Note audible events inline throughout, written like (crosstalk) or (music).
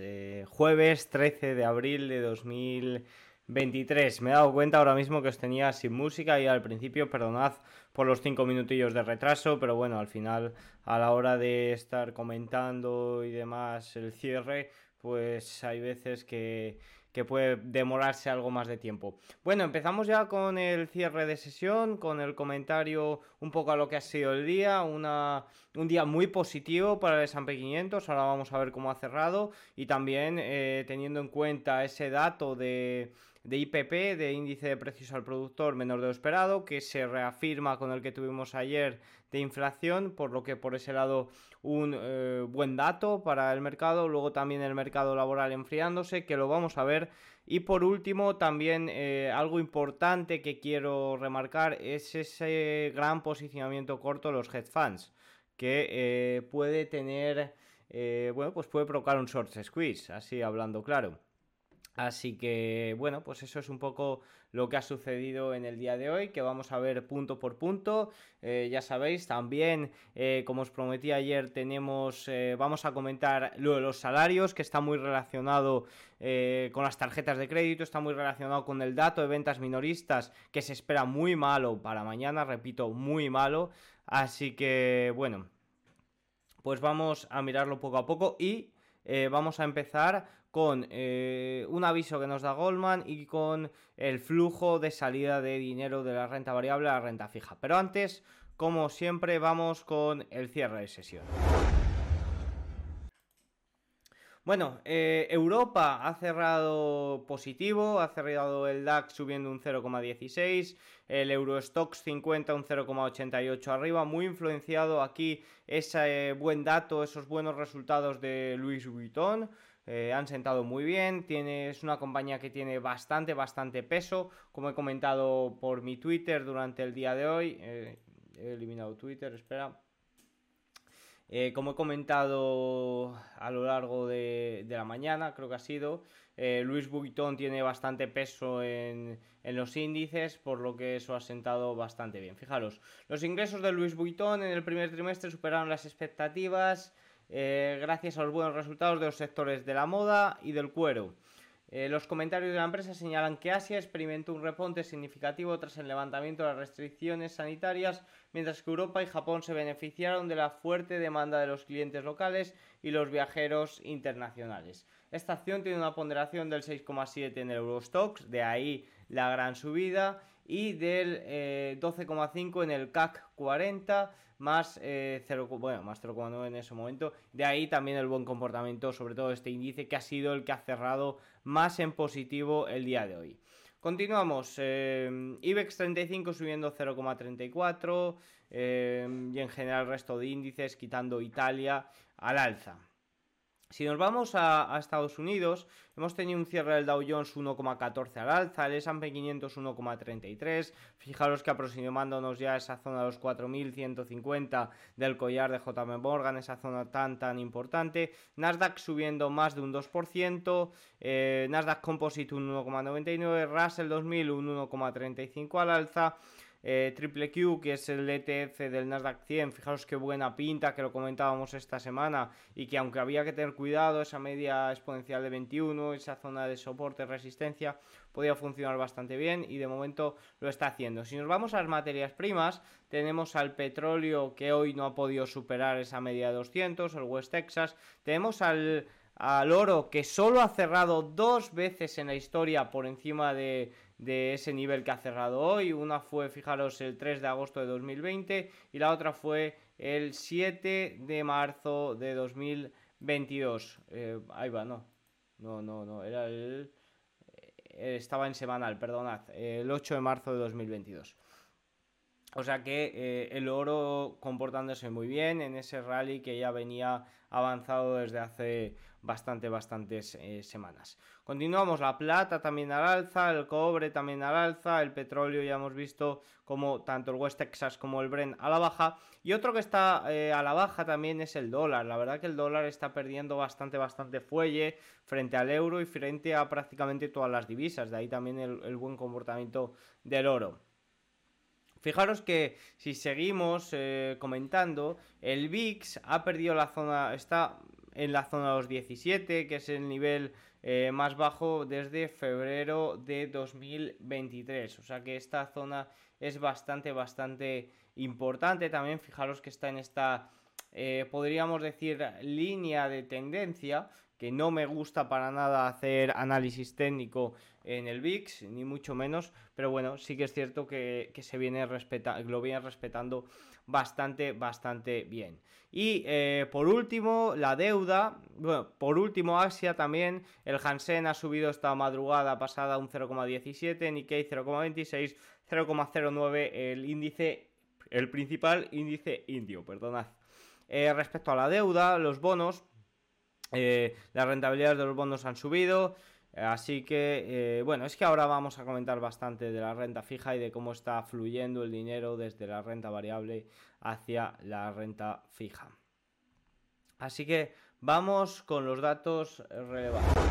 Eh, jueves 13 de abril de 2023. Me he dado cuenta ahora mismo que os tenía sin música y al principio, perdonad por los 5 minutillos de retraso, pero bueno, al final, a la hora de estar comentando y demás el cierre, pues hay veces que que puede demorarse algo más de tiempo. Bueno, empezamos ya con el cierre de sesión, con el comentario un poco a lo que ha sido el día, una, un día muy positivo para el S&P 500, ahora vamos a ver cómo ha cerrado y también eh, teniendo en cuenta ese dato de de IPP, de índice de precios al productor menor de lo esperado, que se reafirma con el que tuvimos ayer de inflación, por lo que por ese lado un eh, buen dato para el mercado, luego también el mercado laboral enfriándose, que lo vamos a ver, y por último también eh, algo importante que quiero remarcar es ese gran posicionamiento corto de los hedge funds, que eh, puede tener, bueno, pues puede provocar un short squeeze, así hablando claro. Así que bueno, pues eso es un poco lo que ha sucedido en el día de hoy, que vamos a ver punto por punto. Eh, ya sabéis, también, eh, como os prometí ayer, tenemos, eh, vamos a comentar lo de los salarios, que está muy relacionado con las tarjetas de crédito, está muy relacionado con el dato de ventas minoristas, que se espera muy malo para mañana, repito, muy malo. Así que bueno, pues vamos a mirarlo poco a poco y vamos a empezar con eh, un aviso que nos da Goldman y con el flujo de salida de dinero de la renta variable a la renta fija. Pero antes, como siempre, vamos con el cierre de sesión. Bueno, eh, Europa ha cerrado positivo, ha cerrado el DAX subiendo un 0,16, el Eurostox 50 un 0,88 arriba, muy influenciado aquí ese buen dato, esos buenos resultados de Louis Vuitton. Eh, han sentado muy bien, tiene, es una compañía que tiene bastante, bastante peso, como he comentado por mi Twitter durante el día de hoy, eh, he eliminado Twitter, espera, eh, como he comentado a lo largo de, la mañana, creo que ha sido, Luis Vuitton tiene bastante peso en, los índices, por lo que eso ha sentado bastante bien. Fijaros, los ingresos de Luis Vuitton en el primer trimestre superaron las expectativas eh, gracias a los buenos resultados de los sectores de la moda y del cuero. Eh, los comentarios de la empresa señalan que Asia experimentó un reponte significativo tras el levantamiento de las restricciones sanitarias, mientras que Europa y Japón se beneficiaron de la fuerte demanda de los clientes locales y los viajeros internacionales. Esta acción tiene una ponderación del 6,7 en el Eurostox, de ahí la gran subida, y del 12,5 eh, en el CAC 40, más, eh, 0, bueno, más 0,9 en ese momento. De ahí también el buen comportamiento, sobre todo este índice que ha sido el que ha cerrado más en positivo el día de hoy. Continuamos, eh, IBEX 35 subiendo 0,34 eh, y en general el resto de índices quitando Italia al alza. Si nos vamos a, Estados Unidos, hemos tenido un cierre del Dow Jones 1,14 al alza, el S&P 500 1,33. Fijaros que aproximándonos ya a esa zona de los 4.150 del collar de JM Morgan, esa zona tan tan importante. Nasdaq subiendo más de un 2%, eh, Nasdaq Composite un 1,99, Russell 2000 un 1,35 al alza. Eh, Triple Q, que es el ETF del Nasdaq 100, fijaros qué buena pinta, que lo comentábamos esta semana, y que aunque había que tener cuidado, esa media exponencial de 21, esa zona de soporte, resistencia, podía funcionar bastante bien y de momento lo está haciendo. Si nos vamos a las materias primas, tenemos al petróleo que hoy no ha podido superar esa media de 200, el West Texas, tenemos al al oro que solo ha cerrado dos veces en la historia por encima de, ese nivel que ha cerrado hoy. Una fue, fijaros, el 3 de agosto de 2020 y la otra fue el 7 de marzo de 2022. Eh, ahí va, no. No, no, no. Era el... Eh, estaba en semanal, perdonad. El 8 de marzo de 2022. O sea que eh, el oro comportándose muy bien en ese rally que ya venía avanzado desde hace bastante, bastantes eh, semanas. Continuamos, la plata también al alza, el cobre también al alza, el petróleo ya hemos visto como tanto el West Texas como el Brent a la baja. Y otro que está eh, a la baja también es el dólar. La verdad que el dólar está perdiendo bastante, bastante fuelle frente al euro y frente a prácticamente todas las divisas. De ahí también el buen comportamiento del oro. Fijaros que si seguimos eh, comentando, el VIX ha perdido la zona, está en la zona de los 17, que es el nivel eh, más bajo desde febrero de 2023. O sea que esta zona es bastante, bastante importante. También fijaros que está en esta, eh, podríamos decir, línea de tendencia que no me gusta para nada hacer análisis técnico en el VIX, ni mucho menos, pero bueno, sí que es cierto que, se viene respeta lo viene respetando bastante, bastante bien. Y eh, por último, la deuda, bueno, por último Asia también, el Hansen ha subido esta madrugada pasada un 0,17, Nikkei 0,26, 0,09 el índice, el principal índice indio, perdonad. Eh, respecto a la deuda, los bonos, eh, las rentabilidades de los bonos han subido. Así que, eh, bueno, es que ahora vamos a comentar bastante de la renta fija y de cómo está fluyendo el dinero desde la renta variable hacia la renta fija. Así que vamos con los datos relevantes.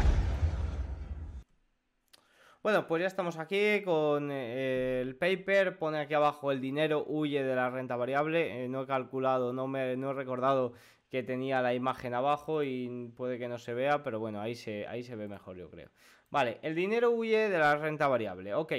Bueno, pues ya estamos aquí con eh, el paper. Pone aquí abajo el dinero huye de la renta variable. no he calculado, no, me, no he recordado que tenía la imagen abajo y puede que no se vea, pero bueno, ahí se, ahí se ve mejor yo creo. Vale, el dinero huye de la renta variable, ok.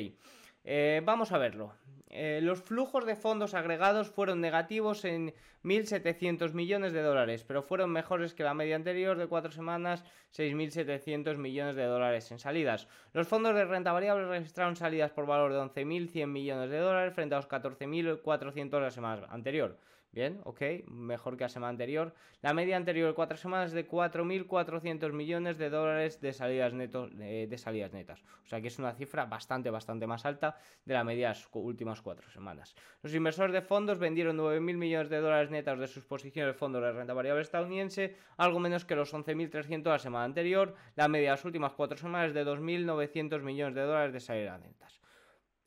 Eh, vamos a verlo. Eh, los flujos de fondos agregados fueron negativos en 1.700 millones de dólares, pero fueron mejores que la media anterior de cuatro semanas, 6.700 millones de dólares en salidas. Los fondos de renta variable registraron salidas por valor de 11.100 millones de dólares frente a los 14.400 la semana anterior. Bien, ok, mejor que la semana anterior. La media anterior cuatro semanas de 4.400 millones de dólares de salidas, netos, de, salidas netas. O sea que es una cifra bastante, bastante más alta de la media de las últimas cuatro semanas. Los inversores de fondos vendieron 9.000 millones de dólares netas de sus posiciones de fondos de renta variable estadounidense, algo menos que los 11.300 de la semana anterior. La media de las últimas cuatro semanas de 2.900 millones de dólares de salidas netas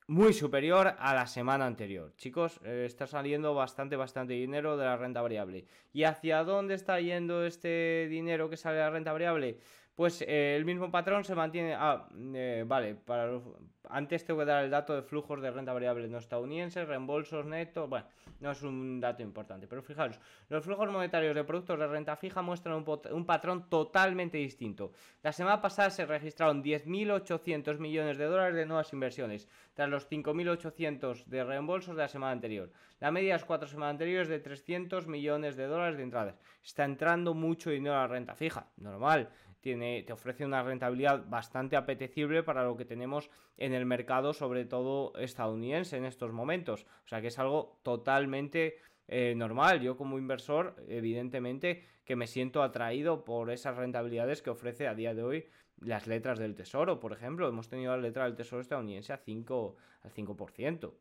muy superior a la semana anterior. Chicos, eh, está saliendo bastante, bastante dinero de la renta variable. ¿Y hacia dónde está yendo este dinero que sale de la renta variable? Pues eh, el mismo patrón se mantiene. Ah, eh, vale, para antes tengo que dar el dato de flujos de renta variable no estadounidenses, reembolsos netos. Bueno, no es un dato importante, pero fijaros, los flujos monetarios de productos de renta fija muestran un, un patrón totalmente distinto. La semana pasada se registraron 10.800 millones de dólares de nuevas inversiones, tras los 5.800 de reembolsos de la semana anterior. La media de las cuatro semanas anteriores de 300 millones de dólares de entradas. Está entrando mucho dinero a la renta fija, normal tiene, te ofrece una rentabilidad bastante apetecible para lo que tenemos en el mercado, sobre todo estadounidense en estos momentos. O sea que es algo totalmente eh, normal. Yo como inversor, evidentemente que me siento atraído por esas rentabilidades que ofrece a día de hoy las letras del tesoro, por ejemplo. Hemos tenido la letra del tesoro estadounidense a 5, al 5%.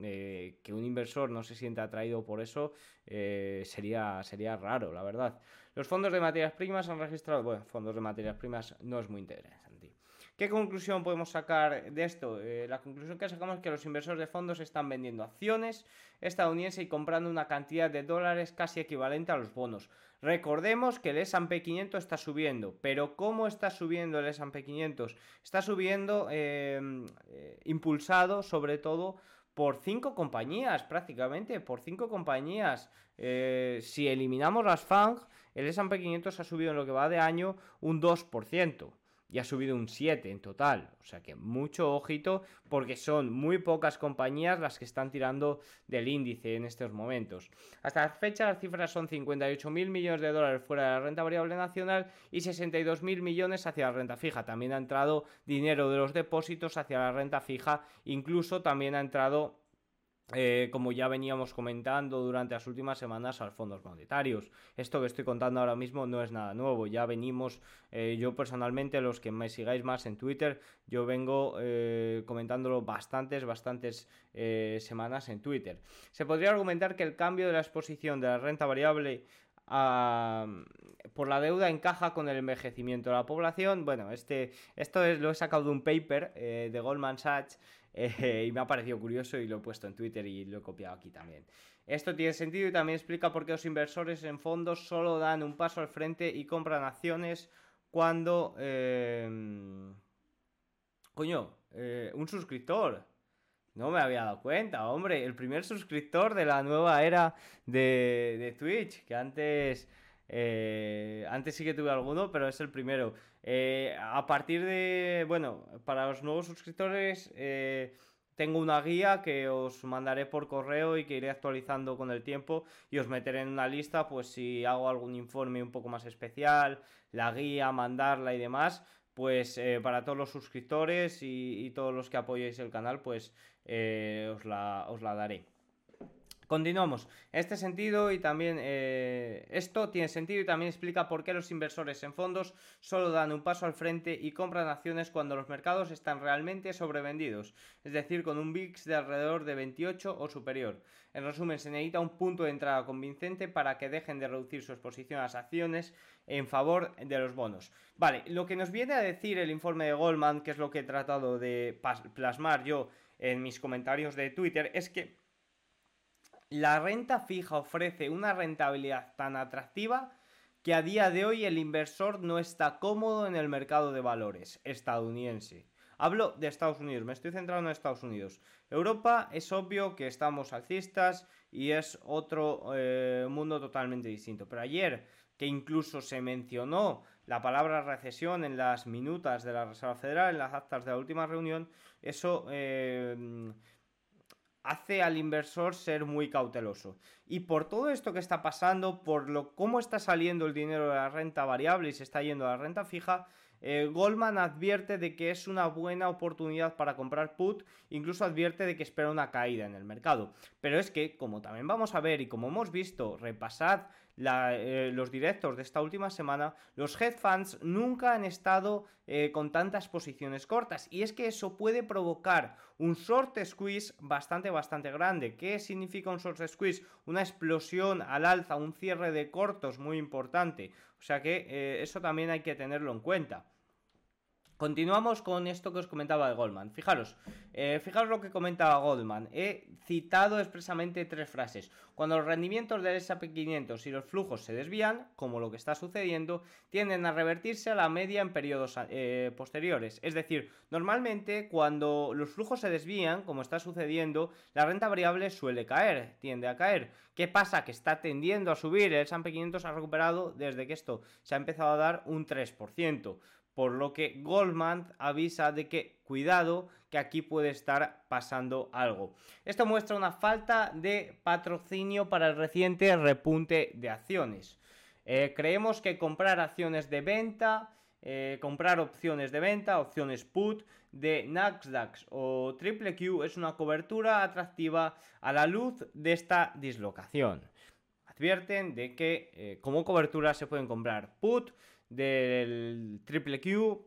Eh, que un inversor no se sienta atraído por eso eh, sería, sería raro, la verdad. Los fondos de materias primas han registrado, bueno, fondos de materias primas no es muy interesante. ¿Qué conclusión podemos sacar de esto? Eh, la conclusión que sacamos es que los inversores de fondos están vendiendo acciones estadounidenses y comprando una cantidad de dólares casi equivalente a los bonos. Recordemos que el S&P 500 está subiendo, pero ¿cómo está subiendo el S&P 500? Está subiendo impulsado sobre todo por cinco compañías prácticamente, por cinco compañías. Eh, si eliminamos las FANG, el S&P 500 ha subido en lo que va de año un 2% y ha subido un 7 en total. O sea que mucho ojito porque son muy pocas compañías las que están tirando del índice en estos momentos. Hasta la fecha las cifras son 58.000 millones de dólares fuera de la renta variable nacional y 62.000 millones hacia la renta fija. También ha entrado dinero de los depósitos hacia la renta fija. Incluso también ha entrado eh, como ya veníamos comentando durante las últimas semanas, a fondos monetarios. Esto que estoy contando ahora mismo no es nada nuevo, ya venimos, eh, yo personalmente, los que me sigáis más en Twitter, yo vengo eh, comentándolo bastantes, bastantes semanas en Twitter. Se podría argumentar que el cambio de la exposición de la renta variable por la deuda encaja con el envejecimiento de la población. Bueno, este, esto es, lo he sacado de un paper de Goldman Sachs eh, y me ha parecido curioso y lo he puesto en Twitter y lo he copiado aquí también. Esto tiene sentido y también explica por qué los inversores en fondos solo dan un paso al frente y compran acciones cuando... Eh, coño, eh, un suscriptor. No me había dado cuenta, hombre. El primer suscriptor de la nueva era de Twitch, que antes Eh, antes sí que tuve alguno, pero es el primero. Eh, a partir de, bueno, para los nuevos suscriptores eh, tengo una guía que os mandaré por correo y que iré actualizando con el tiempo y os meteré en una lista, pues si hago algún informe un poco más especial, la guía, mandarla y demás, pues para todos los suscriptores y, todos los que apoyéis el canal, pues os la daré. Continuamos. Este sentido y también eh, esto tiene sentido y también explica por qué los inversores en fondos solo dan un paso al frente y compran acciones cuando los mercados están realmente sobrevendidos, es decir, con un VIX de alrededor de 28 o superior. En resumen, se necesita un punto de entrada convincente para que dejen de reducir su exposición a las acciones en favor de los bonos. Vale, lo que nos viene a decir el informe de Goldman, que es lo que he tratado de plasmar yo en mis comentarios de Twitter, es que la renta fija ofrece una rentabilidad tan atractiva que a día de hoy el inversor no está cómodo en el mercado de valores estadounidense. Hablo de Estados Unidos, me estoy centrando en Estados Unidos. Europa es obvio que estamos alcistas y es otro eh, mundo totalmente distinto. Pero ayer, que incluso se mencionó la palabra recesión en las minutas de la Reserva Federal, en las actas de la última reunión, eso eh, hace al inversor ser muy cauteloso. Y por todo esto que está pasando, por lo cómo está saliendo el dinero de la renta variable y se está yendo a la renta fija, eh, Goldman advierte de que es una buena oportunidad para comprar put, incluso advierte de que espera una caída en el mercado. Pero es que, como también vamos a ver y como hemos visto, repasad eh, los directos de esta última semana, los hedge funds nunca han estado eh, con tantas posiciones cortas. Y es que eso puede provocar un short squeeze bastante, bastante grande. ¿Qué significa un short squeeze? Una explosión al alza, un cierre de cortos muy importante. O sea que eh, eso también hay que tenerlo en cuenta. Continuamos con esto que os comentaba de Goldman. Fijaros, eh, fijaros lo que comentaba Goldman. He citado expresamente tres frases. Cuando los rendimientos del S&P 500 y los flujos se desvían, como lo que está sucediendo, tienden a revertirse a la media en periodos eh, posteriores. Es decir, normalmente cuando los flujos se desvían, como está sucediendo, la renta variable suele caer, tiende a caer. ¿Qué pasa? Que está tendiendo a subir. El S&P 500 ha recuperado desde que esto se ha empezado a dar un 3% por lo que Goldman avisa de que cuidado que aquí puede estar pasando algo. Esto muestra una falta de patrocinio para el reciente repunte de acciones. Eh, creemos que comprar acciones de venta, eh, comprar opciones de venta, opciones put de Nasdaq o Triple Q es una cobertura atractiva a la luz de esta dislocación. Advierten de que eh, como cobertura se pueden comprar put del triple Q.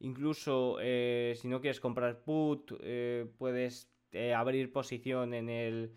Incluso eh, si no quieres comprar put, eh, puedes eh, abrir posición en el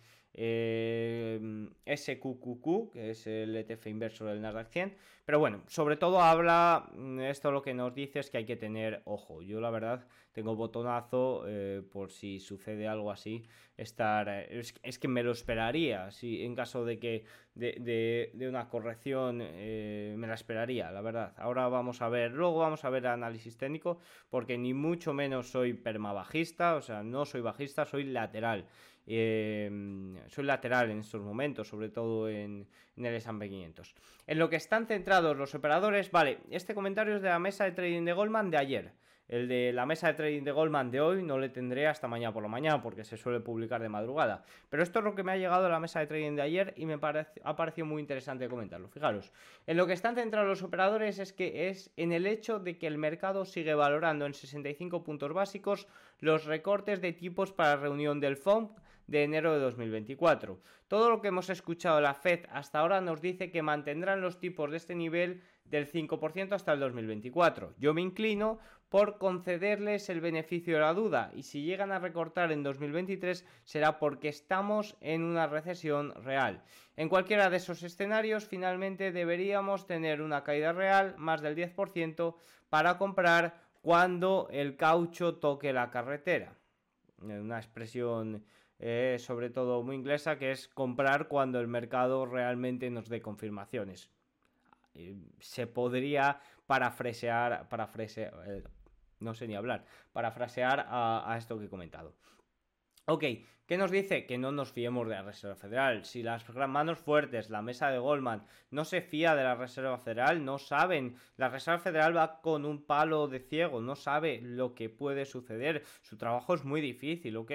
SQQQ, que es el ETF inversor del Nasdaq 100. Pero bueno, sobre todo habla, mm, esto lo que nos dice es que hay que tener ojo. Yo la verdad tengo botonazo por si sucede algo así. Estar, es, que me lo esperaría, si en caso de que de, una corrección eh, me la esperaría, la verdad. Ahora vamos a ver, luego vamos a ver análisis técnico, porque ni mucho menos soy permabajista, o sea, no soy bajista, soy lateral. Eh, soy lateral en estos momentos, sobre todo en, el S&P 500. En lo que están centrados los operadores, vale, este comentario es de la mesa de trading de Goldman de ayer. El de la mesa de trading de Goldman de hoy no le tendré hasta mañana por la mañana porque se suele publicar de madrugada. Pero esto es lo que me ha llegado a la mesa de trading de ayer y me ha parecido muy interesante comentarlo. Fijaros, en lo que están centrados los operadores es que es en el hecho de que el mercado sigue valorando en 65 puntos básicos los recortes de tipos para reunión del FOMC de enero de 2024. Todo lo que hemos escuchado de la Fed hasta ahora nos dice que mantendrán los tipos de este nivel del 5% hasta el 2024. Yo me inclino por concederles el beneficio de la duda y si llegan a recortar en 2023 será porque estamos en una recesión real. En cualquiera de esos escenarios finalmente deberíamos tener una caída real más del 10% para comprar cuando el caucho toque la carretera. Una expresión eh, sobre todo muy inglesa que es comprar cuando el mercado realmente nos dé confirmaciones. se podría parafrasear, parafrasear, eh, no sé ni hablar, parafrasear a esto que he comentado. Ok, ¿qué nos dice? Que no nos fiemos de la Reserva Federal. Si las manos fuertes, la mesa de Goldman, no se fía de la Reserva Federal, no saben. La Reserva Federal va con un palo de ciego, no sabe lo que puede suceder. Su trabajo es muy difícil, ¿ok?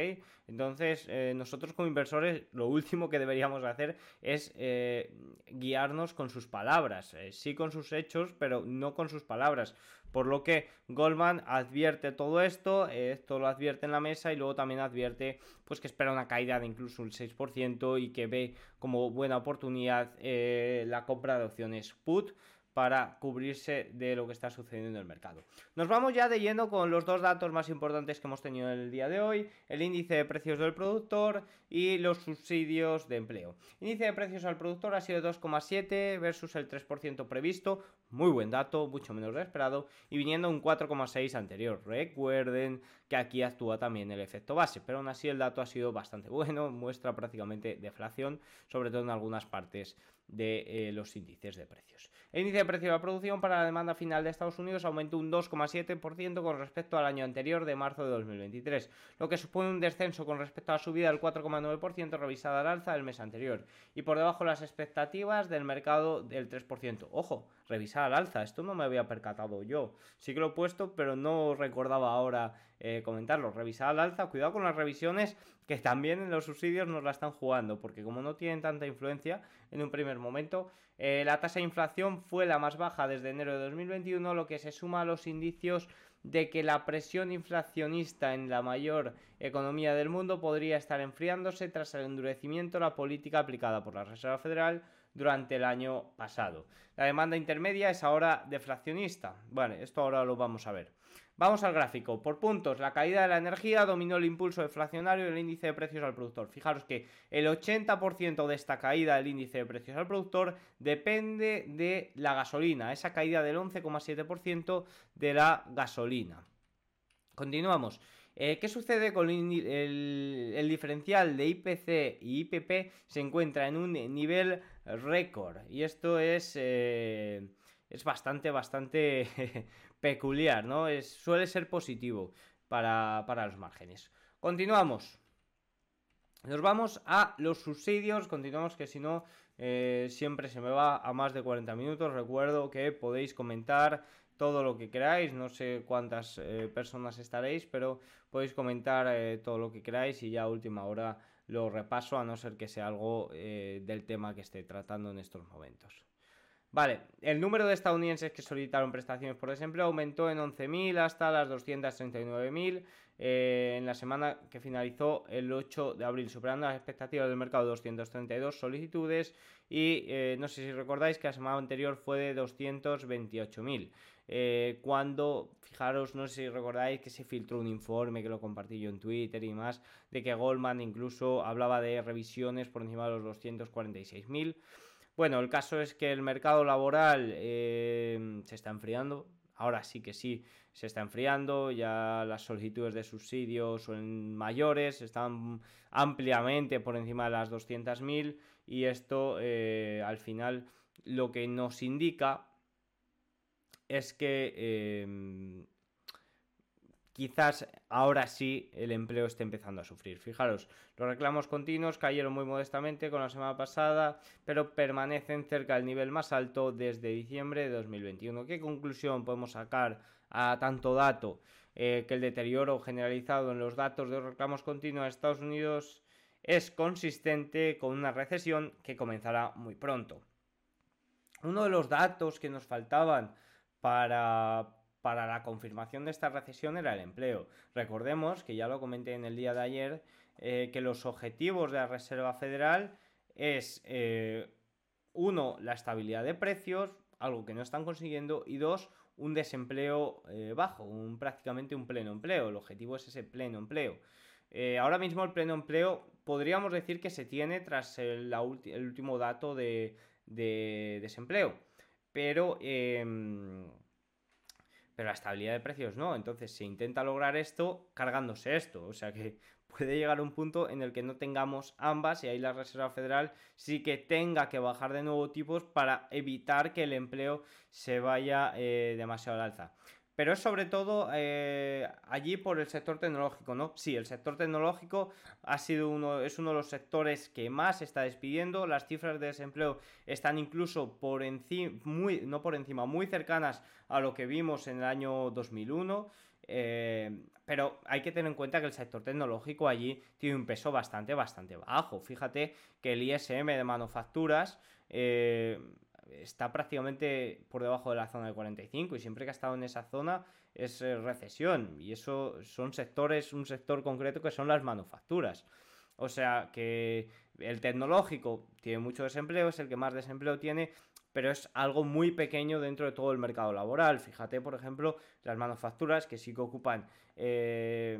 Entonces, eh, nosotros como inversores, lo último que deberíamos hacer es eh, guiarnos con sus palabras. Eh, sí con sus hechos, pero no con sus palabras. Por lo que Goldman advierte todo esto, esto lo advierte en la mesa y luego también advierte pues que espera una caída de incluso un 6% y que ve como buena oportunidad eh, la compra de opciones put para cubrirse de lo que está sucediendo en el mercado. Nos vamos ya de lleno con los dos datos más importantes que hemos tenido el día de hoy, el índice de precios del productor y los subsidios de empleo. índice de precios al productor ha sido 2,7 versus el 3% previsto, muy buen dato, mucho menos de esperado, y viniendo un 4,6 anterior. Recuerden que aquí actúa también el efecto base, pero aún así el dato ha sido bastante (laughs) bueno, muestra prácticamente deflación, sobre todo en algunas partes de eh, los índices de precios. El índice de precio de la producción para la demanda final de Estados Unidos aumentó un 2,7% con respecto al año anterior de marzo de 2023, lo que supone un descenso con respecto a la subida del 4,9% revisada al alza del mes anterior y por debajo de las expectativas del mercado del 3%. Ojo, revisar al alza, esto no me había percatado yo. Sí que lo he puesto, pero no recordaba ahora eh, comentarlo. Revisar al alza, cuidado con las revisiones que también en los subsidios nos la están jugando, porque como no tienen tanta influencia en un primer momento, eh, la tasa de inflación fue la más baja desde enero de 2021, lo que se suma a los indicios de que la presión inflacionista en la mayor economía del mundo podría estar enfriándose tras el endurecimiento de la política aplicada por la Reserva Federal durante el año pasado. La demanda intermedia es ahora deflacionista. Bueno, esto ahora lo vamos a ver. Vamos al gráfico. Por puntos, la caída de la energía dominó el impulso deflacionario del índice de precios al productor. Fijaros que el 80% de esta caída del índice de precios al productor depende de la gasolina, esa caída del 11,7% de la gasolina. Continuamos. Eh, ¿Qué sucede con el, diferencial de IPC y IPP? Se encuentra en un nivel récord y esto es, eh, es bastante, bastante (laughs) peculiar, ¿no? Es, suele ser positivo para, los márgenes. Continuamos. Nos vamos a los subsidios. Continuamos que si no, eh, siempre se me va a más de 40 minutos. Recuerdo que podéis comentar todo lo que queráis. No sé cuántas eh, personas estaréis, pero podéis comentar eh, todo lo que queráis y ya a última hora lo repaso, a no ser que sea algo del tema que esté tratando en estos momentos. Vale, el número de estadounidenses que solicitaron prestaciones por desempleo aumentó en 11.000 hasta las 239.000 en la semana que finalizó el 8 de abril, superando las expectativas del mercado de 232 solicitudes y no sé si recordáis que la semana anterior fue de 228.000. Eh, cuando, fijaros, no sé si recordáis que se filtró un informe que lo compartí yo en Twitter y más, de que Goldman incluso hablaba de revisiones por encima de los 246.000. Bueno, el caso es que el mercado laboral eh, se está enfriando. Ahora sí que sí, se está enfriando. Ya las solicitudes de subsidios son mayores, están ampliamente por encima de las 200.000. Y esto, eh, al final, lo que nos indica es que em, quizás ahora sí el empleo esté empezando a sufrir. Fijaros, los reclamos continuos cayeron muy modestamente con la semana pasada, pero permanecen cerca del nivel más alto desde diciembre de 2021. ¿Qué conclusión podemos sacar a tanto dato? Eh, que el deterioro generalizado en los datos de reclamos continuos de Estados Unidos es consistente con una recesión que comenzará muy pronto. Uno de los datos que nos faltaban para, la confirmación de esta recesión era el empleo. Recordemos, que ya lo comenté en el día de ayer, eh, que los objetivos de la Reserva Federal es, eh, uno, la estabilidad de precios, algo que no están consiguiendo, y dos, un desempleo eh, bajo, un, prácticamente un pleno empleo. El objetivo es ese pleno empleo. ahora mismo el pleno empleo podríamos decir que se tiene tras el, último dato de desempleo pero, em, pero la estabilidad de precios no. Entonces se intenta lograr esto cargándose esto. O sea que (laughs) puede llegar un punto en el que no tengamos ambas y ahí la Reserva Federal sí que tenga que bajar de nuevo tipos para evitar que el empleo se vaya eh, demasiado al alza. Pero es sobre todo eh, allí por el sector tecnológico, ¿no? Sí, el sector tecnológico ha sido uno, es uno de los sectores que más está despidiendo, las cifras de desempleo están incluso por encima, muy, no por encima, muy cercanas a lo que vimos en el año 2001. Eh, pero hay que tener en cuenta que el sector tecnológico allí tiene un peso bastante, bastante bajo. Fíjate que el ISM de manufacturas eh, está prácticamente por debajo de la zona de 45 y siempre que ha estado en esa zona es eh, recesión y eso son sectores, un sector concreto que son las manufacturas. O sea que el tecnológico tiene mucho desempleo, es el que más desempleo tiene, pero es algo muy pequeño dentro de todo el mercado laboral. Fíjate, por ejemplo, las manufacturas que sí que ocupan eh,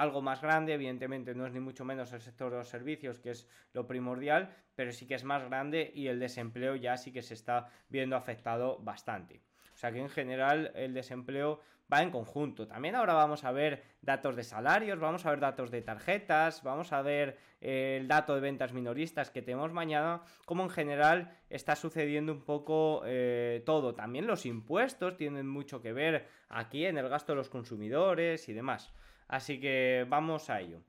algo más grande, evidentemente no es ni mucho menos el sector de los servicios, que es lo primordial, pero sí que es más grande y el desempleo ya sí que se está viendo afectado bastante. O sea que en general el desempleo va en conjunto. También ahora vamos a ver datos de salarios, vamos a ver datos de tarjetas, vamos a ver eh, el dato de ventas minoristas que tenemos mañana, como en general está sucediendo un poco eh, todo. También los impuestos tienen mucho que ver aquí en el gasto de los consumidores y demás. Así que vamos a ello.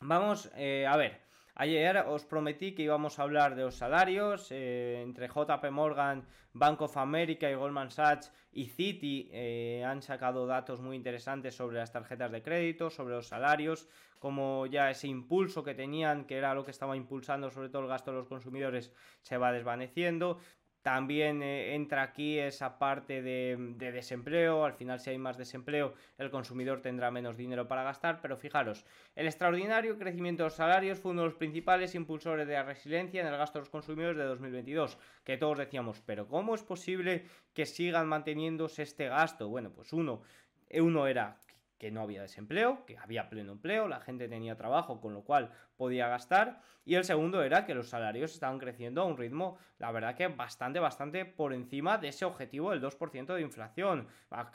Vamos eh, a ver. Ayer os prometí que íbamos a hablar de los salarios eh, entre JP Morgan, Bank of America y Goldman Sachs y Citi eh, han sacado datos muy interesantes sobre las tarjetas de crédito, sobre los salarios, como ya ese impulso que tenían, que era lo que estaba impulsando sobre todo el gasto de los consumidores, se va desvaneciendo. También eh, entra aquí esa parte de, desempleo. Al final, si hay más desempleo, el consumidor tendrá menos dinero para gastar. Pero fijaros, el extraordinario crecimiento de los salarios fue uno de los principales impulsores de la resiliencia en el gasto de los consumidores de 2022. Que todos decíamos, pero ¿cómo es posible que sigan manteniéndose este gasto? Bueno, pues uno, uno era que no había desempleo, que había pleno empleo, la gente tenía trabajo, con lo cual podía gastar. Y el segundo era que los salarios estaban creciendo a un ritmo, la verdad que bastante, bastante por encima de ese objetivo del 2% de inflación.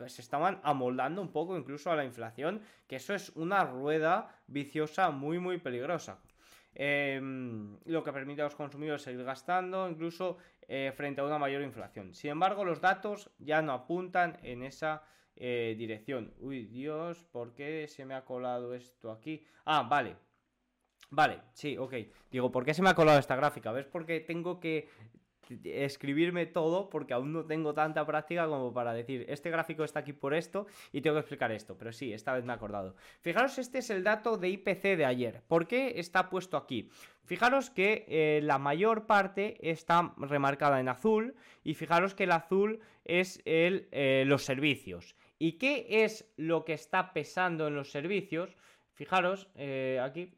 Se estaban amoldando un poco incluso a la inflación, que eso es una rueda viciosa muy, muy peligrosa. Em, lo que permite a los consumidores seguir gastando, incluso eh, frente a una mayor inflación. Sin embargo, los datos ya no apuntan en esa eh, dirección. Uy, Dios, ¿por qué se me ha colado esto aquí? Ah, vale. Vale, sí, ok. Digo, ¿por qué se me ha colado esta gráfica? ¿Ves? Porque tengo que escribirme todo porque aún no tengo tanta práctica como para decir este gráfico está aquí por esto y tengo que explicar esto, pero sí, esta vez me he acordado. Fijaros, este es el dato de IPC de ayer. ¿Por qué está puesto aquí? Fijaros que eh, la mayor parte está remarcada en azul y fijaros que el azul es el, eh, los servicios. ¿Y qué es lo que está pesando en los servicios? Fijaros, eh, aquí,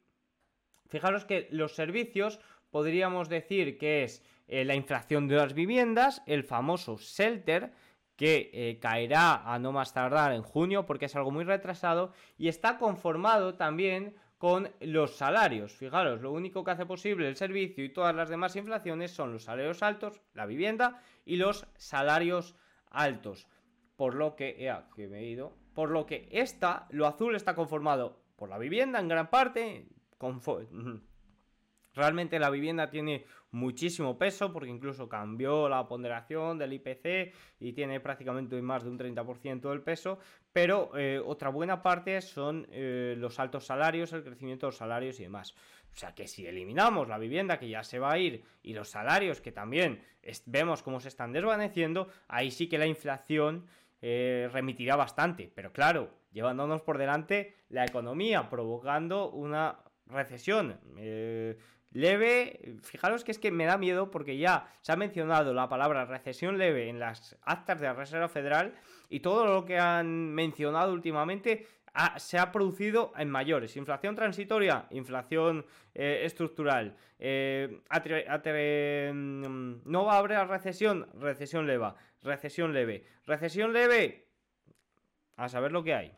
fijaros que los servicios podríamos decir que es eh, la inflación de las viviendas, el famoso shelter, que eh, caerá a no más tardar en junio porque es algo muy retrasado y está conformado también con los salarios. Fijaros, lo único que hace posible el servicio y todas las demás inflaciones son los salarios altos, la vivienda y los salarios altos por lo que, que me he ido, por lo que esta, lo azul está conformado por la vivienda en gran parte, (laughs) Realmente la vivienda tiene muchísimo peso porque incluso cambió la ponderación del IPC y tiene prácticamente más de un 30% del peso, pero eh, otra buena parte son eh, los altos salarios, el crecimiento de los salarios y demás. O sea que si eliminamos la vivienda que ya se va a ir y los salarios que también vemos cómo se están desvaneciendo, ahí sí que la inflación eh, remitirá bastante. Pero claro, llevándonos por delante la economía, provocando una recesión. Eh, leve, fijaros que es que me da miedo porque ya se ha mencionado la palabra recesión leve en las actas de la Reserva Federal y todo lo que han mencionado últimamente se ha producido en mayores. Inflación transitoria, inflación eh, estructural. Eh, mm, no va a haber recesión, recesión leve. Recesión leve. Recesión leve. A saber lo que hay.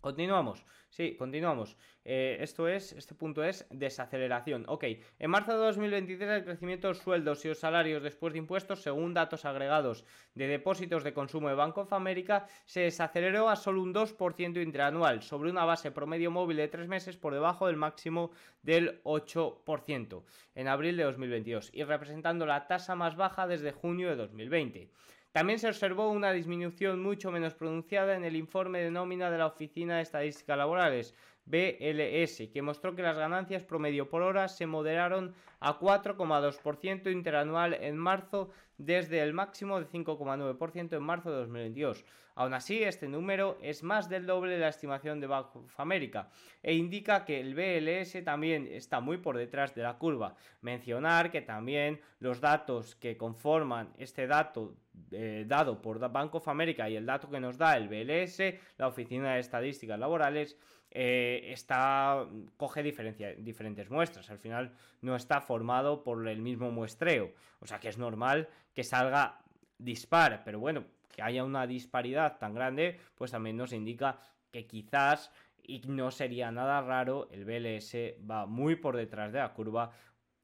Continuamos. Sí, continuamos. Eh, esto es, este punto es desaceleración. Ok, en marzo de 2023 el crecimiento de los sueldos y los salarios después de impuestos, según datos agregados de depósitos de consumo de Bank of America, se desaceleró a solo un 2% interanual, sobre una base promedio móvil de tres meses por debajo del máximo del 8% en abril de 2022 y representando la tasa más baja desde junio de 2020. También se observó una disminución mucho menos pronunciada en el informe de nómina de la Oficina de Estadísticas Laborales, BLS, que mostró que las ganancias promedio por hora se moderaron a 4,2% interanual en marzo desde el máximo de 5,9% en marzo de 2022. Aún así, este número es más del doble de la estimación de Bank of America e indica que el BLS también está muy por detrás de la curva. Mencionar que también los datos que conforman este dato eh, dado por Bank of America y el dato que nos da el BLS, la Oficina de Estadísticas Laborales, eh, está, coge diferentes muestras. Al final no está formado por el mismo muestreo. O sea que es normal que salga dispar. Pero bueno, que haya una disparidad tan grande, pues también nos indica que quizás, y no sería nada raro, el BLS va muy por detrás de la curva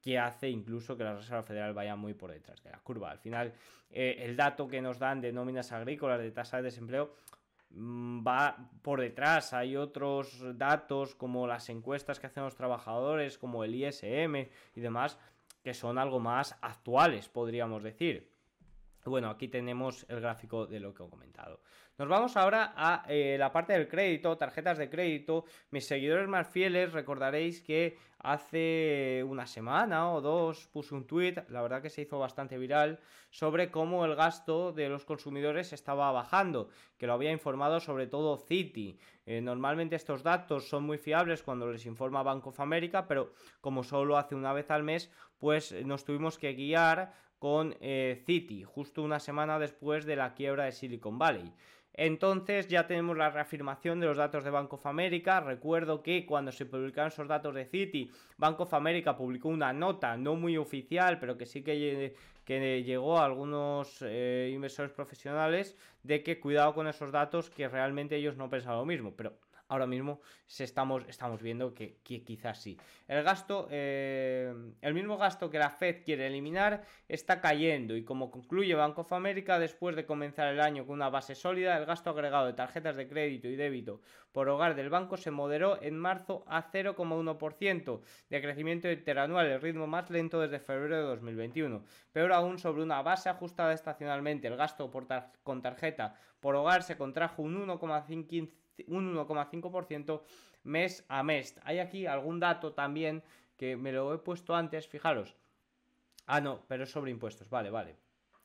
que hace incluso que la Reserva Federal vaya muy por detrás de la curva. Al final, eh, el dato que nos dan de nóminas agrícolas, de tasa de desempleo, Mm, va por detrás. Hay otros datos como las encuestas que hacen los trabajadores, como el ISM y demás, que son algo más actuales, podríamos decir. Bueno, aquí tenemos el gráfico de lo que he comentado. Nos vamos ahora a eh, la parte del crédito, tarjetas de crédito. Mis seguidores más fieles recordaréis que hace una semana o dos puse un tweet, la verdad que se hizo bastante viral, sobre cómo el gasto de los consumidores estaba bajando, que lo había informado sobre todo Citi. Eh, normalmente estos datos son muy fiables cuando les informa Bank of America, pero como solo hace una vez al mes, pues nos tuvimos que guiar con eh, Citi, justo una semana después de la quiebra de Silicon Valley. Entonces ya tenemos la reafirmación de los datos de Bank of America. Recuerdo que cuando se publicaron esos datos de Citi, Bank of America publicó una nota no muy oficial, pero que sí que, que llegó a algunos eh, inversores profesionales de que cuidado con esos datos que realmente ellos no pensaban lo mismo. Pero ahora mismo se estamos, estamos viendo que, quizás sí. El gasto, eh, el mismo gasto que la Fed quiere eliminar está cayendo y como concluye Bank of America, después de comenzar el año con una base sólida, el gasto agregado de tarjetas de crédito y débito por hogar del banco se moderó en marzo a 0,1% de crecimiento interanual, el ritmo más lento desde febrero de 2021. Peor aún sobre una base ajustada estacionalmente, el gasto por con tarjeta por hogar se contrajo un 1,15 un 1,5% mes a mes. Hay aquí algún dato también que me lo he puesto antes, fijaros. Ah, no, pero es sobre impuestos, vale, vale.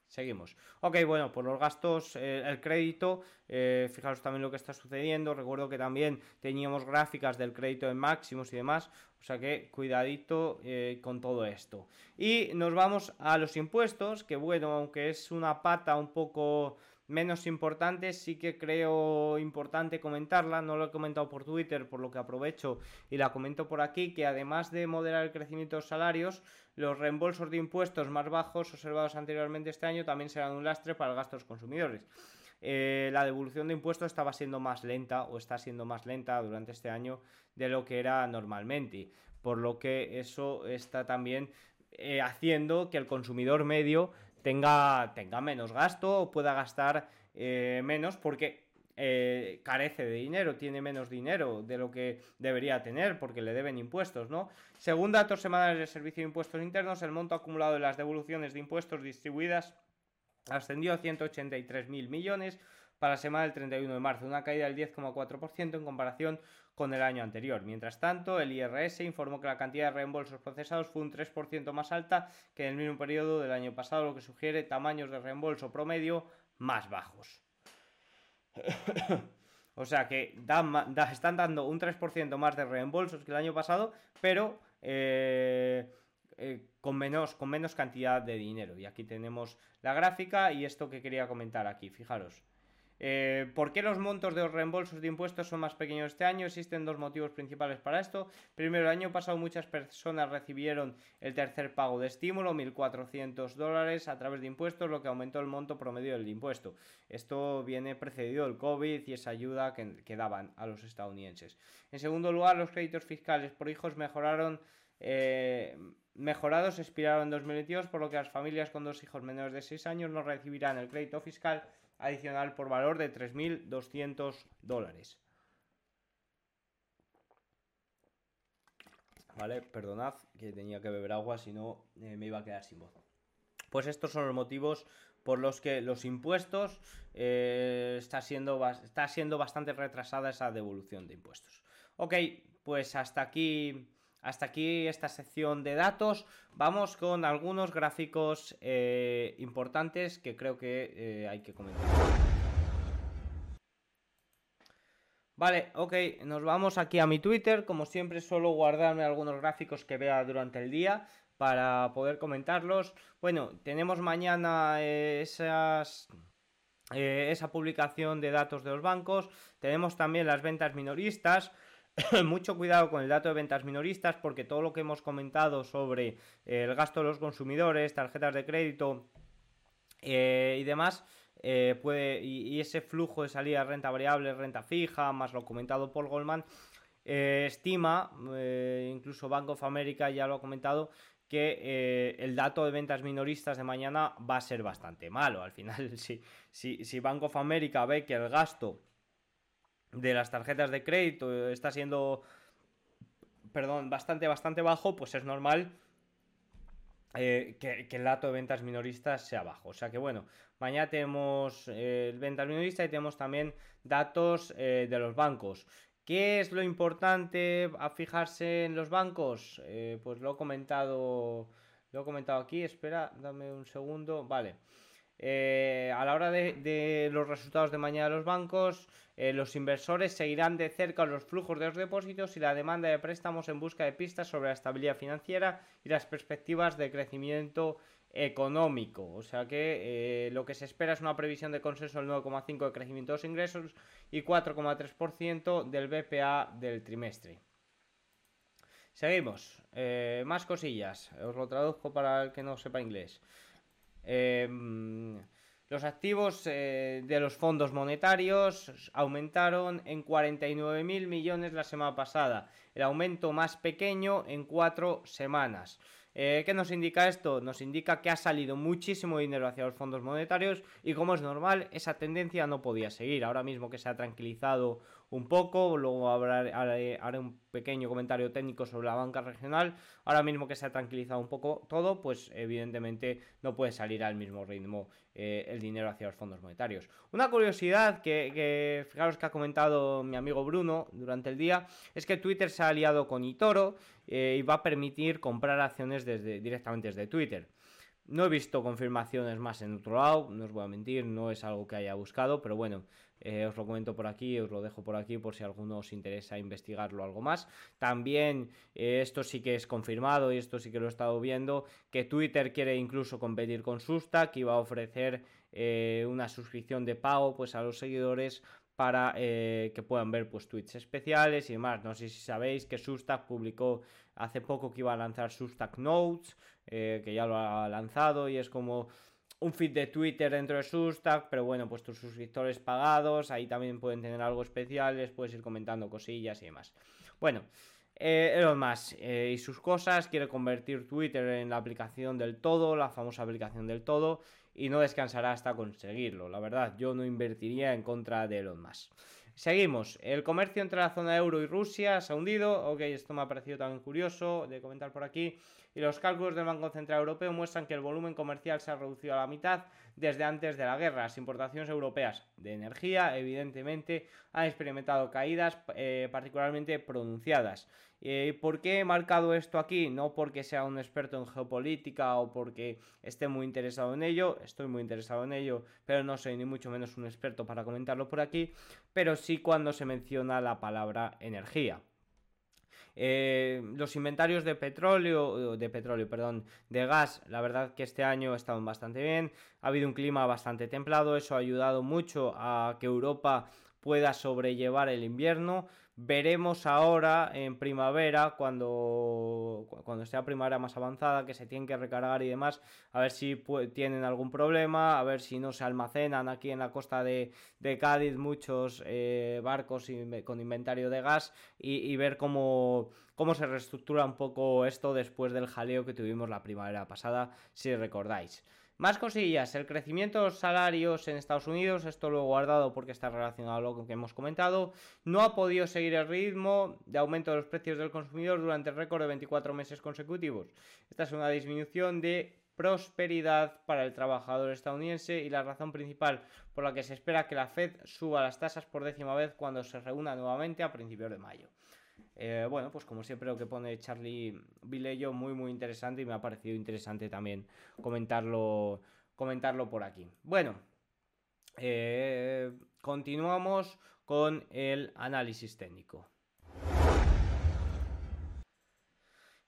Seguimos. Ok, bueno, por los gastos, eh, el crédito, eh, fijaros también lo que está sucediendo. Recuerdo que también teníamos gráficas del crédito en máximos y demás. O sea que cuidadito eh, con todo esto. Y nos vamos a los impuestos, que bueno, aunque es una pata un poco menos importante, sí que creo importante comentarla, no lo he comentado por Twitter, por lo que aprovecho y la comento por aquí, que además de moderar el crecimiento de los salarios, los reembolsos de impuestos más bajos observados anteriormente este año también serán un lastre para el gasto de los consumidores. Eh, la devolución de impuestos estaba siendo más lenta o está siendo más lenta durante este año de lo que era normalmente, por lo que eso está también eh, haciendo que el consumidor medio tenga, tenga menos gasto o pueda gastar eh, menos porque eh, carece de dinero, tiene menos dinero de lo que debería tener porque le deben impuestos, ¿no? Según datos semanales del Servicio de Impuestos Internos, el monto acumulado de las devoluciones de impuestos distribuidas ascendió a 183.000 millones para la semana del 31 de marzo, una caída del 10,4% en comparación con el año anterior. Mientras tanto, el IRS informó que la cantidad de reembolsos procesados fue un 3% más alta que en el mismo periodo del año pasado, lo que sugiere tamaños de reembolso promedio más bajos. (coughs) o sea que están dando un 3% más de reembolsos que el año pasado, pero eh, eh, con, menos, con menos cantidad de dinero. Y aquí tenemos la gráfica y esto que quería comentar aquí, fijaros. Eh, ¿Por qué los montos de los reembolsos de impuestos son más pequeños este año? Existen dos motivos principales para esto. Primero, el año pasado muchas personas recibieron el tercer pago de estímulo, 1.400 dólares a través de impuestos, lo que aumentó el monto promedio del impuesto. Esto viene precedido del COVID y esa ayuda que, daban a los estadounidenses. En segundo lugar, los créditos fiscales por hijos mejoraron. Eh, mejorados expiraron en 2022, por lo que las familias con dos hijos menores de 6 años no recibirán el crédito fiscal adicional por valor de 3.200 dólares. Vale, perdonad que tenía que beber agua, si no eh, me iba a quedar sin voz. Pues estos son los motivos por los que los impuestos eh, está, siendo, está siendo bastante retrasada esa devolución de impuestos. Ok, pues hasta aquí, hasta aquí esta sección de datos. Vamos con algunos gráficos eh, importantes que creo que eh, hay que comentar. Vale, ok, nos vamos aquí a mi Twitter. Como siempre, suelo guardarme algunos gráficos que vea durante el día para poder comentarlos. Bueno, tenemos mañana eh, esas, esa publicación de datos de los bancos. Tenemos también las ventas minoristas. (laughs) Mucho cuidado con el dato de ventas minoristas porque todo lo que hemos comentado sobre eh, el gasto de los consumidores, tarjetas de crédito y demás, puede, y, ese flujo de salida renta variable, renta fija, más lo comentado por Goldman, estima, incluso Bank of America ya lo ha comentado, que eh, el dato de ventas minoristas de mañana va a ser bastante malo. Al final, (laughs) si, si, si Bank of America ve que el gasto de las tarjetas de crédito está siendo, perdón, bastante, bastante bajo, pues es normal eh, que, el dato de ventas minoristas sea bajo. O sea que bueno, mañana tenemos eh, ventas minoristas y tenemos también datos de los bancos. ¿Qué es lo importante a fijarse en los bancos? Eh, pues lo he comentado. Lo he comentado aquí. Espera, dame un segundo. Vale. Eh, a la hora de, los resultados de mañana de los bancos, eh, los inversores seguirán de cerca los flujos de los depósitos y la demanda de préstamos en busca de pistas sobre la estabilidad financiera y las perspectivas de crecimiento económico. O sea que eh, lo que se espera es una previsión de consenso del 9,5% de crecimiento de los ingresos y 4,3% del BPA del trimestre. Seguimos. Más cosillas. Os lo traduzco para el que no sepa inglés. Em, los activos eh, de los fondos monetarios aumentaron en 49.000 millones la semana pasada, el aumento más pequeño en cuatro semanas. Eh, ¿Qué nos indica esto? Nos indica que ha salido muchísimo dinero hacia los fondos monetarios y como es normal, esa tendencia no podía seguir. Ahora mismo que se ha tranquilizado un poco, luego haré, un pequeño comentario técnico sobre la banca regional. Ahora mismo que se ha tranquilizado un poco todo, pues evidentemente no puede salir al mismo ritmo eh, el dinero hacia los fondos monetarios. Una curiosidad que, fijaros que ha comentado mi amigo Bruno durante el día es que Twitter se ha aliado con Itoro eh, y va a permitir comprar acciones desde, directamente desde Twitter. No he visto confirmaciones más en otro lado, no os voy a mentir, no es algo que haya buscado, pero bueno, eh, os lo comento por aquí, os lo dejo por aquí por si alguno os interesa investigarlo algo más. También eh, esto sí que es confirmado y esto sí que lo he estado viendo, que Twitter quiere incluso competir con Substack y va a ofrecer eh, una suscripción de pago pues a los seguidores para que puedan ver pues tweets especiales y demás. No sé si sabéis que Substack publicó hace poco que iba a lanzar Substack Notes, que ya lo ha lanzado y es como un feed de Twitter dentro de Substack, pero bueno, pues tus suscriptores pagados, ahí también pueden tener algo especial, les puedes ir comentando cosillas y demás. Bueno, eh, Elon Musk eh, y sus cosas, quiere convertir Twitter en la aplicación del todo, la famosa aplicación del todo, y no descansará hasta conseguirlo. La verdad, yo no invertiría en contra de Elon Musk. Seguimos. El comercio entre la zona euro y Rusia se ha hundido. Ok, esto me ha parecido también curioso de comentar por aquí. Y los cálculos del Banco Central Europeo muestran que el volumen comercial se ha reducido a la mitad desde antes de la guerra. Las importaciones europeas de energía, evidentemente, han experimentado caídas eh, particularmente pronunciadas. Eh, ¿Por qué he marcado esto aquí? No porque sea un experto en geopolítica o porque esté muy interesado en ello, estoy muy interesado en ello, pero no soy ni mucho menos un experto para comentarlo por aquí, pero sí cuando se menciona la palabra energía. Eh, los inventarios de petróleo, de petróleo, perdón, de gas, la verdad que este año estaban bastante bien. Ha habido un clima bastante templado, eso ha ayudado mucho a que Europa pueda sobrellevar el invierno. Veremos ahora en primavera, cuando, cuando sea primavera más avanzada, que se tienen que recargar y demás, a ver si tienen algún problema, a ver si no se almacenan aquí en la costa de, Cádiz muchos eh, barcos con inventario de gas y, ver cómo, cómo se reestructura un poco esto después del jaleo que tuvimos la primavera pasada, si recordáis. Más cosillas, el crecimiento de los salarios en Estados Unidos, esto lo he guardado porque está relacionado a lo que hemos comentado, no ha podido seguir el ritmo de aumento de los precios del consumidor durante el récord de 24 meses consecutivos. Esta es una disminución de prosperidad para el trabajador estadounidense y la razón principal por la que se espera que la Fed suba las tasas por décima vez cuando se reúna nuevamente a principios de mayo. Eh, bueno, pues como siempre lo que pone Charlie Vilello, muy muy interesante y me ha parecido interesante también comentarlo, comentarlo por aquí. Bueno, eh, continuamos con el análisis técnico.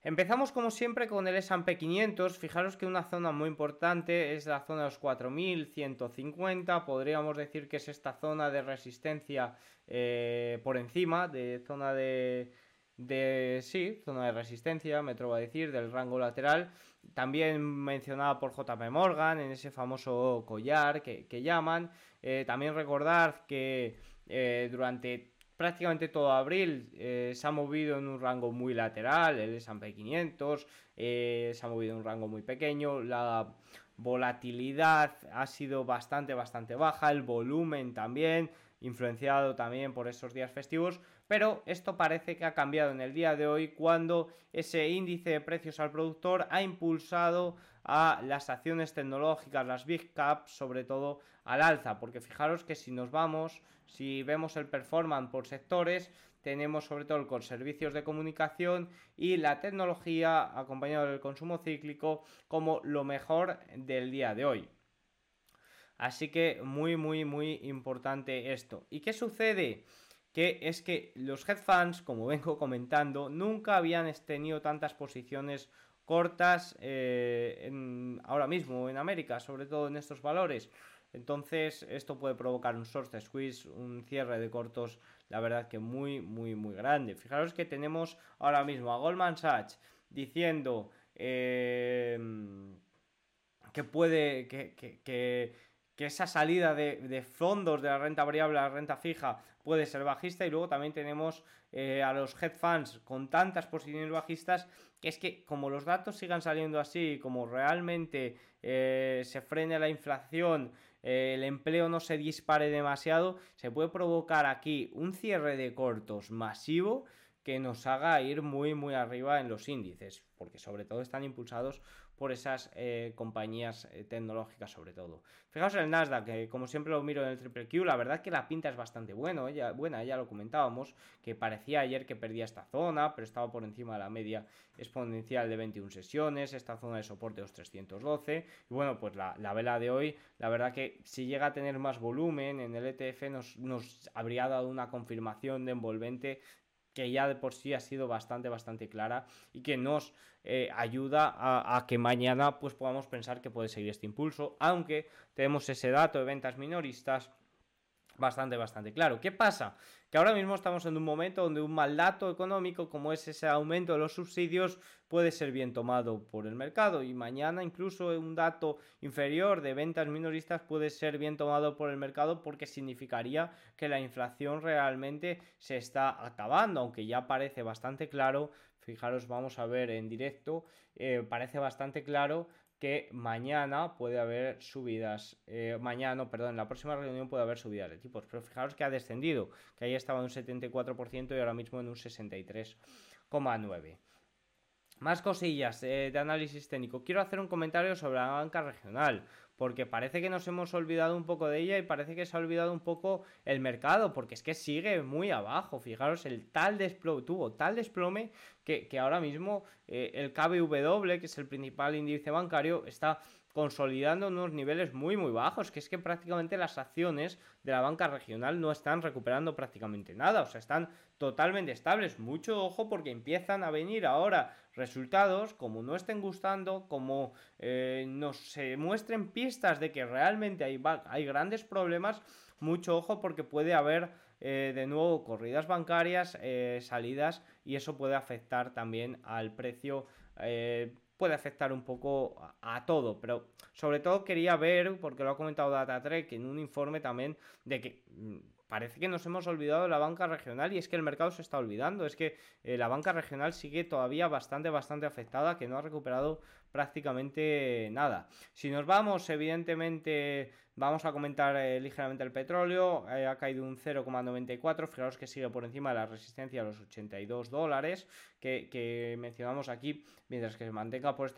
Empezamos como siempre con el S&P 500. Fijaros que una zona muy importante es la zona de los 4150. Podríamos decir que es esta zona de resistencia eh, por encima de zona de, de sí, zona de resistencia, me atrevo a decir, del rango lateral. También mencionada por JP Morgan en ese famoso collar que, llaman. Eh, también recordar que eh, durante prácticamente todo abril eh, se ha movido en un rango muy lateral, el S&P 500 eh, se ha movido en un rango muy pequeño, la volatilidad ha sido bastante, bastante baja, el volumen también, influenciado también por esos días festivos, pero esto parece que ha cambiado en el día de hoy cuando ese índice de precios al productor ha impulsado a las acciones tecnológicas, las big caps, sobre todo al alza, porque fijaros que si nos vamos, si vemos el performance por sectores, tenemos sobre todo con servicios de comunicación y la tecnología acompañado del consumo cíclico como lo mejor del día de hoy. Así que muy, muy, muy importante esto. ¿Y qué sucede? Que es que los hedge funds, como (laughs) vengo comentando, nunca habían tenido tantas posiciones cortas eh, ahora mismo en América, sobre todo en estos valores. Entonces, esto puede provocar un short squeeze, un cierre de cortos, la verdad que muy, muy, muy grande. Fijaros que tenemos ahora mismo a Goldman Sachs diciendo eh, que puede, que esa salida de, fondos de la renta variable a la renta fija puede ser bajista y luego también tenemos eh, a los hedge funds con tantas posiciones bajistas que es que como los datos sigan saliendo así, como realmente eh, se frene la inflación, eh, el empleo no se dispare demasiado, se puede provocar aquí un cierre de cortos masivo que nos haga ir muy muy arriba en los índices, porque sobre todo están impulsados por esas eh, compañías eh, tecnológicas sobre todo. Fijaos en el Nasdaq, que como siempre lo miro en el triple Q, la verdad que la pinta es bastante bueno, ella, buena, ya lo comentábamos, que parecía ayer que perdía esta zona, pero estaba por encima de la media exponencial de 21 sesiones, esta zona de soporte de los 312, y bueno, pues la, vela de hoy, la verdad que si llega a tener más volumen en el ETF nos, nos habría dado una confirmación de envolvente que ya de por sí ha sido bastante, bastante clara y que nos eh, ayuda a, que mañana pues podamos pensar que puede seguir este impulso, aunque tenemos ese dato de ventas minoristas bastante, bastante claro. ¿Qué pasa? Que ahora mismo estamos en un momento donde un mal dato económico como es ese aumento de los subsidios puede ser bien tomado por el mercado y mañana incluso un dato inferior de ventas minoristas puede ser bien tomado por el mercado porque significaría que la inflación realmente se está acabando, aunque ya parece bastante claro, fijaros vamos a ver en directo, eh, parece bastante claro que mañana puede haber subidas, eh, mañana, perdón, en la próxima reunión puede haber subidas de tipos, pero fijaros que ha descendido, que ahí estaba en un 74% y ahora mismo en un 63,9%. Más cosillas eh, de análisis técnico. Quiero hacer un comentario sobre la banca regional, porque parece que nos hemos olvidado un poco de ella y parece que se ha olvidado un poco el mercado, porque es que sigue muy abajo. Fijaros, el tal desplome, tuvo tal desplome que, ahora mismo eh, el KBW, que es el principal índice bancario, está consolidando unos niveles muy muy bajos, que es que prácticamente las acciones de la banca regional no están recuperando prácticamente nada, o sea, están totalmente estables. Mucho ojo porque empiezan a venir ahora resultados, como no estén gustando, como eh, nos se muestren pistas de que realmente hay, hay grandes problemas, mucho ojo porque puede haber eh, de nuevo corridas bancarias, eh, salidas y eso puede afectar también al precio puede afectar un poco a, todo, pero sobre todo quería ver, porque lo ha comentado DataTrek en un informe también, de que mm, parece que nos hemos olvidado de la banca regional y es que el mercado se está olvidando, es que eh, la banca regional sigue todavía bastante, bastante afectada, que no ha recuperado prácticamente nada. Si nos vamos, evidentemente Vamos a comentar eh, ligeramente el petróleo. Eh, ha caído un 0,94. Fijaros que sigue por encima de la resistencia a los 82 dólares que, mencionamos aquí. Mientras que se mantenga por,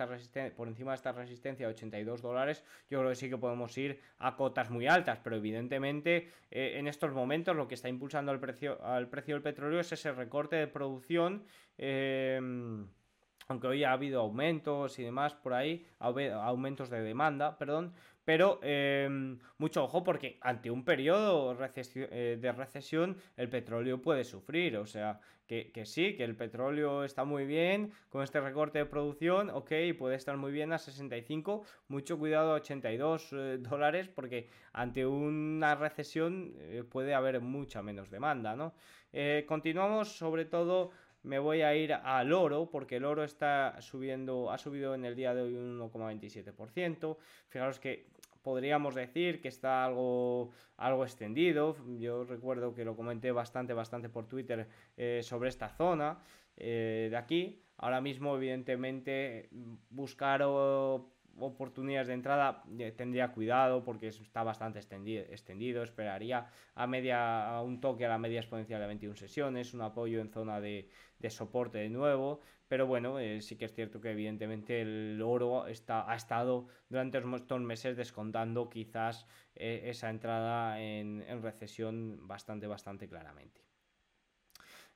por encima de esta resistencia de 82 dólares, yo creo que sí que podemos ir a cotas muy altas. Pero evidentemente eh, en estos momentos lo que está impulsando el precio, al precio del petróleo es ese recorte de producción aunque hoy ha habido aumentos y demás por ahí, aumentos de demanda, perdón, pero em, mucho ojo porque ante un periodo eh, de recesión el petróleo puede sufrir, o sea, que, sí, que el petróleo está muy bien con este recorte de producción, ok, puede estar muy bien a 65, mucho cuidado a 82 eh, (laughs) dólares porque ante una recesión eh, puede haber mucha menos demanda, ¿no? continuamos sobre todo me voy a ir al oro porque el oro está subiendo, ha subido en el día de hoy un 1,27%. Fijaros que podríamos decir que está algo, algo extendido. Yo recuerdo que lo comenté bastante, bastante por Twitter eh, sobre esta zona eh, de aquí. Ahora mismo, evidentemente, buscar oportunidades de entrada eh, tendría cuidado porque está bastante extendido, esperaría a media un toque a la media exponencial de 21 sesiones, un apoyo en zona de, soporte de nuevo, pero bueno, eh, sí que es cierto que evidentemente el oro está, ha estado durante estos meses descontando quizás eh, esa entrada en, en recesión bastante, bastante claramente.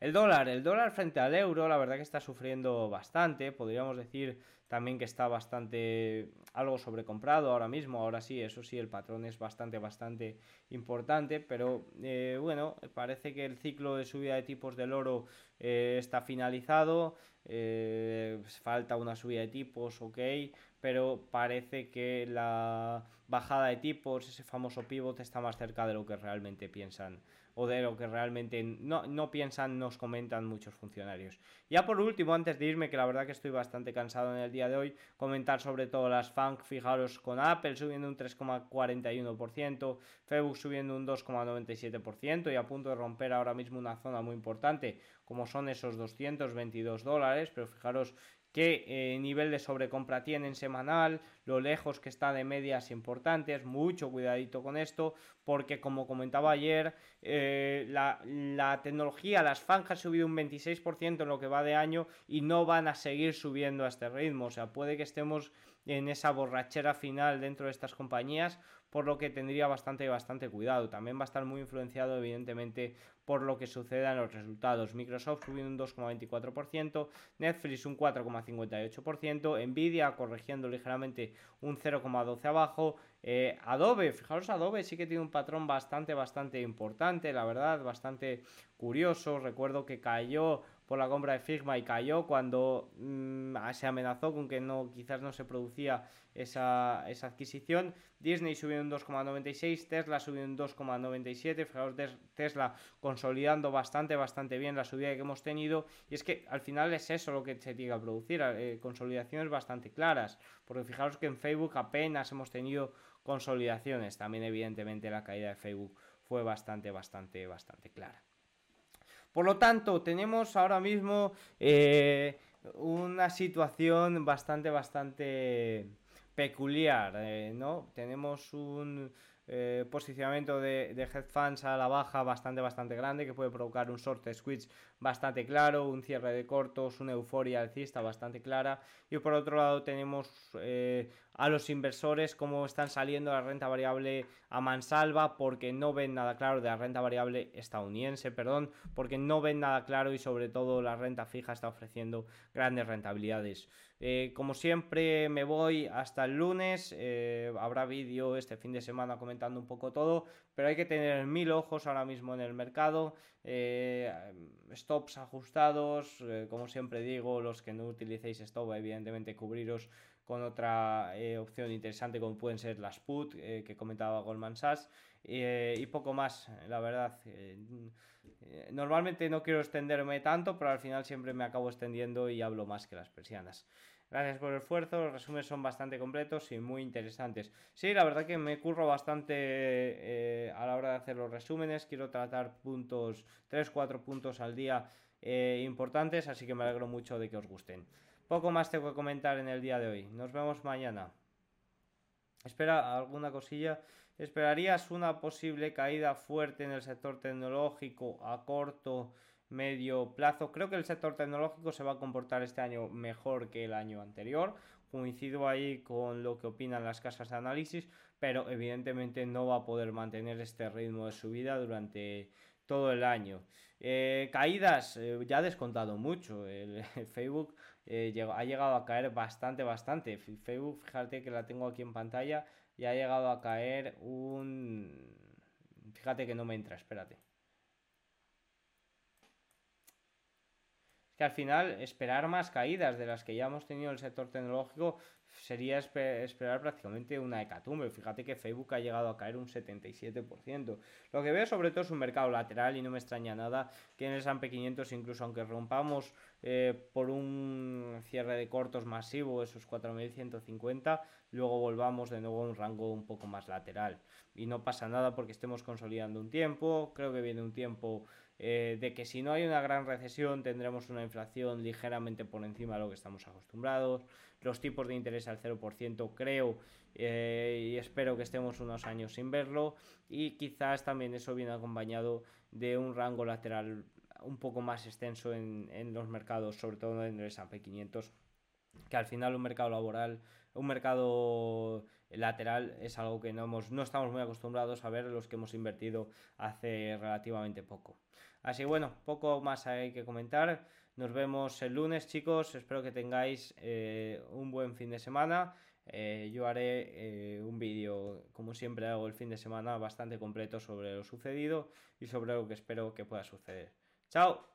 El dólar, el dólar frente al euro, la verdad que está sufriendo bastante, podríamos decir también que está bastante algo sobrecomprado ahora mismo, ahora sí, eso sí, el patrón es bastante, bastante importante, pero eh, bueno, parece que el ciclo de subida de tipos del oro eh, está finalizado, eh, falta una subida de tipos, ok, pero parece que la bajada de tipos, ese famoso pivot, está más cerca de lo que realmente piensan o de lo que realmente no, no, piensan, nos comentan muchos funcionarios. Ya por último, antes de irme, que la verdad que estoy bastante cansado en el día de hoy, comentar sobre todo las FANG, fijaros con Apple subiendo un 3,41%, Facebook subiendo un 2,97% y a punto de romper ahora mismo una zona muy importante, como son esos 222 dólares, pero fijaros qué eh, nivel de sobrecompra tienen semanal, lo lejos que está de medias importantes, mucho cuidadito con esto, porque como comentaba ayer, eh, la, tecnología, las fanjas han subido un 26% en lo que va de año y no van a seguir subiendo a este ritmo, o sea, puede que estemos en esa borrachera final dentro de estas compañías, por lo que tendría bastante, bastante cuidado. También va a estar muy influenciado, evidentemente, por lo que suceda en los resultados. Microsoft subiendo un 2,24%, Netflix un 4,58%, Nvidia corrigiendo ligeramente un 0,12 abajo, eh, Adobe, fijaros, Adobe sí que tiene un patrón bastante, bastante importante, la verdad, bastante curioso. Recuerdo que cayó por la compra de Figma y cayó cuando mm, se amenazó con que no quizás no se producía esa, adquisición. Disney subió un 2,96, Tesla subió un 2,97. Fijaos, Tesla consolidando bastante, bastante bien la subida que hemos tenido. Y es que al final es eso lo que se tiene que producir, eh, consolidaciones bastante claras. Porque fijaos que en Facebook apenas hemos tenido consolidaciones. También evidentemente la caída de Facebook fue bastante, bastante, bastante clara. Por lo tanto, tenemos ahora mismo eh, una situación bastante, bastante peculiar, eh, ¿no? Tenemos un eh, posicionamiento de, de head fans a la baja bastante, bastante grande que puede provocar un short switch bastante claro, un cierre de cortos, una euforia alcista bastante clara. Y por otro lado tenemos a los inversores cómo están saliendo la renta variable a mansalva porque no ven nada claro de la renta variable estadounidense, perdón, porque no ven nada claro y sobre todo la renta fija está ofreciendo grandes rentabilidades. Eh, como siempre me voy hasta el lunes, eh, habrá vídeo este fin de semana comentando un poco todo, pero hay que tener mil ojos ahora mismo en el mercado, eh, stops ajustados, como siempre digo, los que no utilicéis stop evidentemente cubriros con otra opción interesante como pueden ser las put que comentaba Goldman Sachs y poco más, la verdad. Normalmente no quiero extenderme tanto, pero al final siempre me acabo extendiendo y hablo más que las persianas. Gracias por el esfuerzo, los resúmenes son bastante completos y muy interesantes. Sí, la verdad que me curro bastante eh, a la hora de hacer los resúmenes, quiero tratar puntos, 3-4 puntos al día eh, importantes, así que me alegro mucho de que os gusten. Poco más tengo que comentar en el día de hoy. Nos vemos mañana. Espera alguna cosilla. ¿Esperarías una posible caída fuerte en el sector tecnológico a corto, medio plazo? Creo que el sector tecnológico se va a comportar este año mejor que el año anterior. Coincido ahí con lo que opinan las casas de análisis, pero evidentemente no va a poder mantener este ritmo de subida durante todo el año. Eh, caídas, eh, ya ha descontado mucho. (laughs) Facebook eh, ha llegado a caer bastante, bastante. Facebook, fíjate que la tengo aquí en pantalla, y ha llegado a caer un... Fíjate que no me entra, espérate. Es que al final esperar más caídas de las que ya hemos tenido en el sector tecnológico sería esperar prácticamente una hecatumbe. Fíjate que Facebook ha llegado a caer un 77%. Lo que veo sobre todo es un mercado lateral y no me extraña nada que en el S&P 500 incluso aunque rompamos eh, por un cierre de cortos masivo esos 4.150, luego volvamos de nuevo a un rango un poco más lateral. Y no pasa nada porque estemos consolidando un tiempo, creo que viene un tiempo eh, de que si no hay una gran recesión tendremos una inflación ligeramente por encima de lo que estamos acostumbrados, los tipos de interés al 0% creo eh, y espero que estemos unos años sin verlo. Y quizás también eso viene acompañado de un rango lateral un poco más extenso en, en los mercados, sobre todo en el S&P 500 que al final un mercado laboral, un mercado lateral es algo que no, hemos, no estamos muy acostumbrados a ver los que hemos invertido hace relativamente poco. Así bueno, poco más hay que comentar. Nos vemos el lunes chicos, espero que tengáis eh, un buen fin de semana. Eh, yo haré eh, un vídeo, como siempre hago el fin de semana, bastante completo sobre lo sucedido y sobre lo que espero que pueda suceder. ¡Chao!